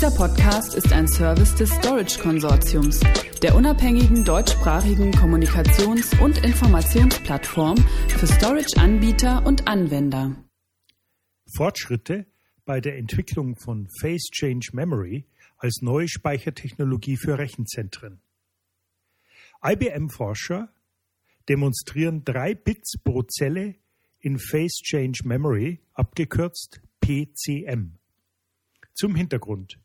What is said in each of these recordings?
Dieser Podcast ist ein Service des Storage Konsortiums, der unabhängigen deutschsprachigen Kommunikations- und Informationsplattform für Storage-Anbieter und Anwender. Fortschritte bei der Entwicklung von Phase Change Memory als neue Speichertechnologie für Rechenzentren. IBM-Forscher demonstrieren drei Bits pro Zelle in Phase Change Memory, abgekürzt PCM. Zum Hintergrund.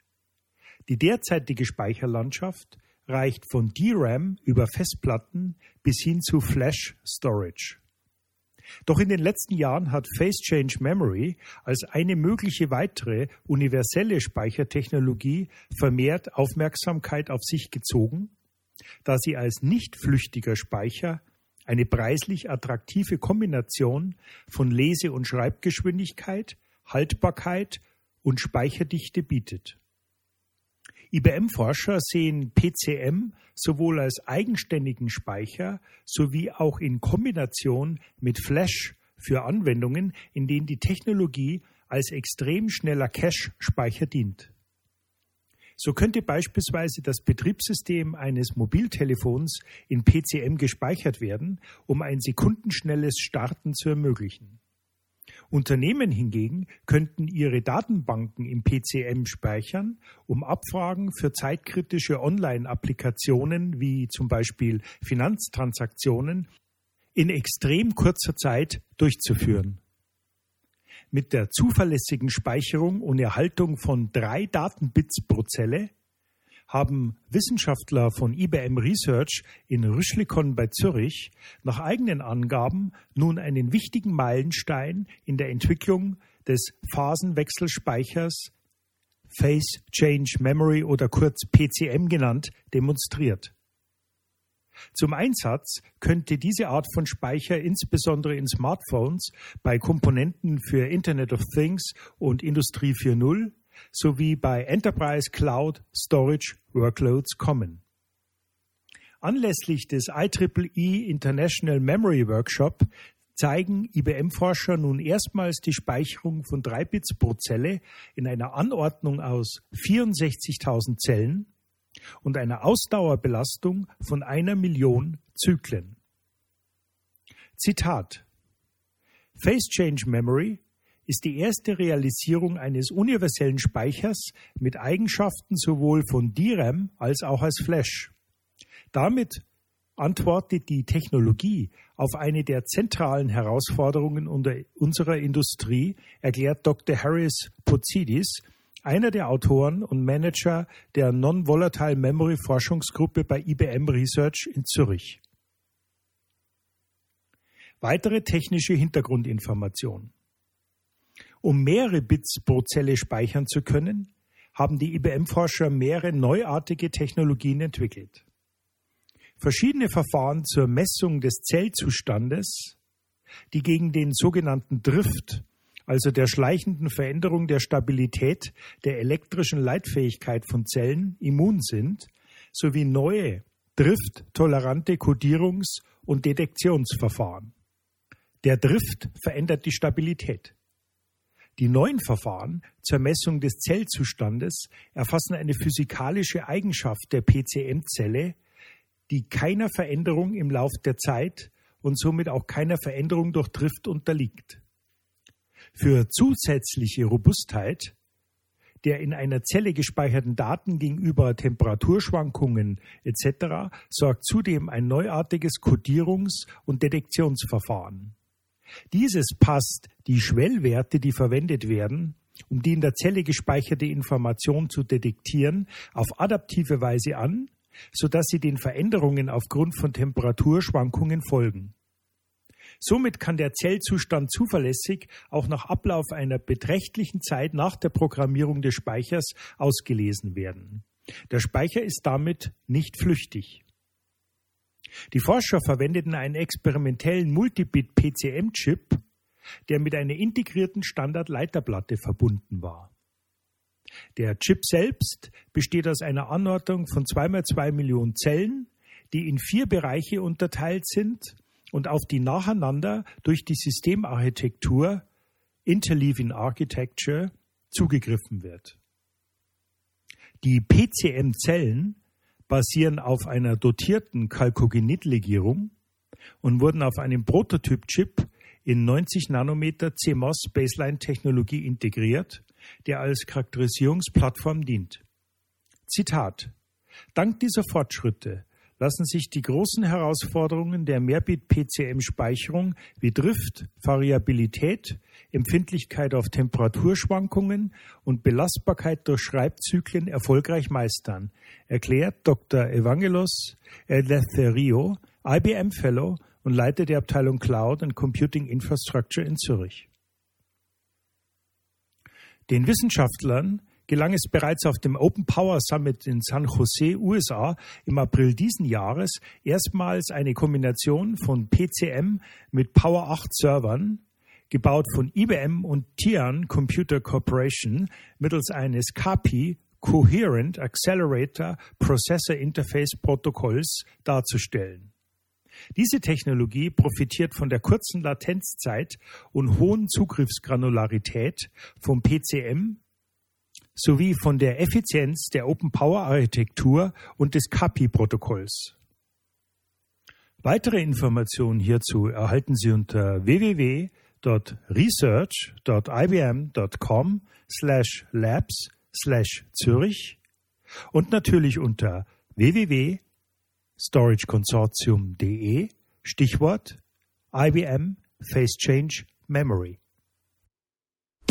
Die derzeitige Speicherlandschaft reicht von DRAM über Festplatten bis hin zu Flash Storage. Doch in den letzten Jahren hat Phase Change Memory als eine mögliche weitere universelle Speichertechnologie vermehrt Aufmerksamkeit auf sich gezogen, da sie als nicht flüchtiger Speicher eine preislich attraktive Kombination von Lese- und Schreibgeschwindigkeit, Haltbarkeit und Speicherdichte bietet. IBM-Forscher sehen PCM sowohl als eigenständigen Speicher sowie auch in Kombination mit Flash für Anwendungen, in denen die Technologie als extrem schneller Cache-Speicher dient. So könnte beispielsweise das Betriebssystem eines Mobiltelefons in PCM gespeichert werden, um ein sekundenschnelles Starten zu ermöglichen. Unternehmen hingegen könnten ihre Datenbanken im PCM speichern, um Abfragen für zeitkritische Online-Applikationen wie zum Beispiel Finanztransaktionen in extrem kurzer Zeit durchzuführen. Mit der zuverlässigen Speicherung und Erhaltung von drei Datenbits pro Zelle haben Wissenschaftler von IBM Research in Rüschlikon bei Zürich nach eigenen Angaben nun einen wichtigen Meilenstein in der Entwicklung des Phasenwechselspeichers Phase Change Memory oder kurz PCM genannt demonstriert. Zum Einsatz könnte diese Art von Speicher insbesondere in Smartphones bei Komponenten für Internet of Things und Industrie 4.0 sowie bei Enterprise Cloud Storage Workloads kommen. Anlässlich des IEEE International Memory Workshop zeigen IBM-Forscher nun erstmals die Speicherung von drei Bits pro Zelle in einer Anordnung aus 64.000 Zellen und einer Ausdauerbelastung von einer Million Zyklen. Zitat Phase Change Memory ist die erste Realisierung eines universellen Speichers mit Eigenschaften sowohl von DRAM als auch als Flash. Damit antwortet die Technologie auf eine der zentralen Herausforderungen unserer Industrie, erklärt Dr. Harris Pozidis, einer der Autoren und Manager der Non-Volatile Memory Forschungsgruppe bei IBM Research in Zürich. Weitere technische Hintergrundinformationen. Um mehrere Bits pro Zelle speichern zu können, haben die IBM-Forscher mehrere neuartige Technologien entwickelt. Verschiedene Verfahren zur Messung des Zellzustandes, die gegen den sogenannten Drift, also der schleichenden Veränderung der Stabilität der elektrischen Leitfähigkeit von Zellen, immun sind, sowie neue drifttolerante Kodierungs- und Detektionsverfahren. Der Drift verändert die Stabilität. Die neuen Verfahren zur Messung des Zellzustandes erfassen eine physikalische Eigenschaft der PCM-Zelle, die keiner Veränderung im Lauf der Zeit und somit auch keiner Veränderung durch Drift unterliegt. Für zusätzliche Robustheit der in einer Zelle gespeicherten Daten gegenüber Temperaturschwankungen etc. sorgt zudem ein neuartiges Kodierungs- und Detektionsverfahren. Dieses passt die Schwellwerte, die verwendet werden, um die in der Zelle gespeicherte Information zu detektieren, auf adaptive Weise an, sodass sie den Veränderungen aufgrund von Temperaturschwankungen folgen. Somit kann der Zellzustand zuverlässig auch nach Ablauf einer beträchtlichen Zeit nach der Programmierung des Speichers ausgelesen werden. Der Speicher ist damit nicht flüchtig. Die Forscher verwendeten einen experimentellen Multibit-PCM-Chip, der mit einer integrierten Standardleiterplatte verbunden war. Der Chip selbst besteht aus einer Anordnung von 2x2 Millionen Zellen, die in vier Bereiche unterteilt sind und auf die nacheinander durch die Systemarchitektur Interleaving Architecture zugegriffen wird. Die PCM-Zellen basieren auf einer dotierten Chalcogenid-Legierung und wurden auf einem Prototyp-Chip in 90 Nanometer CMOS Baseline-Technologie integriert, der als Charakterisierungsplattform dient. Zitat Dank dieser Fortschritte lassen sich die großen Herausforderungen der Mehrbit-PCM-Speicherung wie Drift, Variabilität, Empfindlichkeit auf Temperaturschwankungen und Belastbarkeit durch Schreibzyklen erfolgreich meistern, erklärt Dr. Evangelos Eleftherio, IBM Fellow und Leiter der Abteilung Cloud and Computing Infrastructure in Zürich. Den Wissenschaftlern gelang es bereits auf dem Open Power Summit in San Jose, USA im April diesen Jahres erstmals eine Kombination von PCM mit Power 8 Servern, gebaut von IBM und Tian Computer Corporation mittels eines CAPI Coherent Accelerator Processor Interface Protokolls darzustellen. Diese Technologie profitiert von der kurzen Latenzzeit und hohen Zugriffsgranularität vom PCM sowie von der Effizienz der Open Power Architektur und des CAPI-Protokolls. Weitere Informationen hierzu erhalten Sie unter www.research.ibm.com slash labs slash Zürich und natürlich unter www.storageconsortium.de Stichwort IBM Phase Change Memory.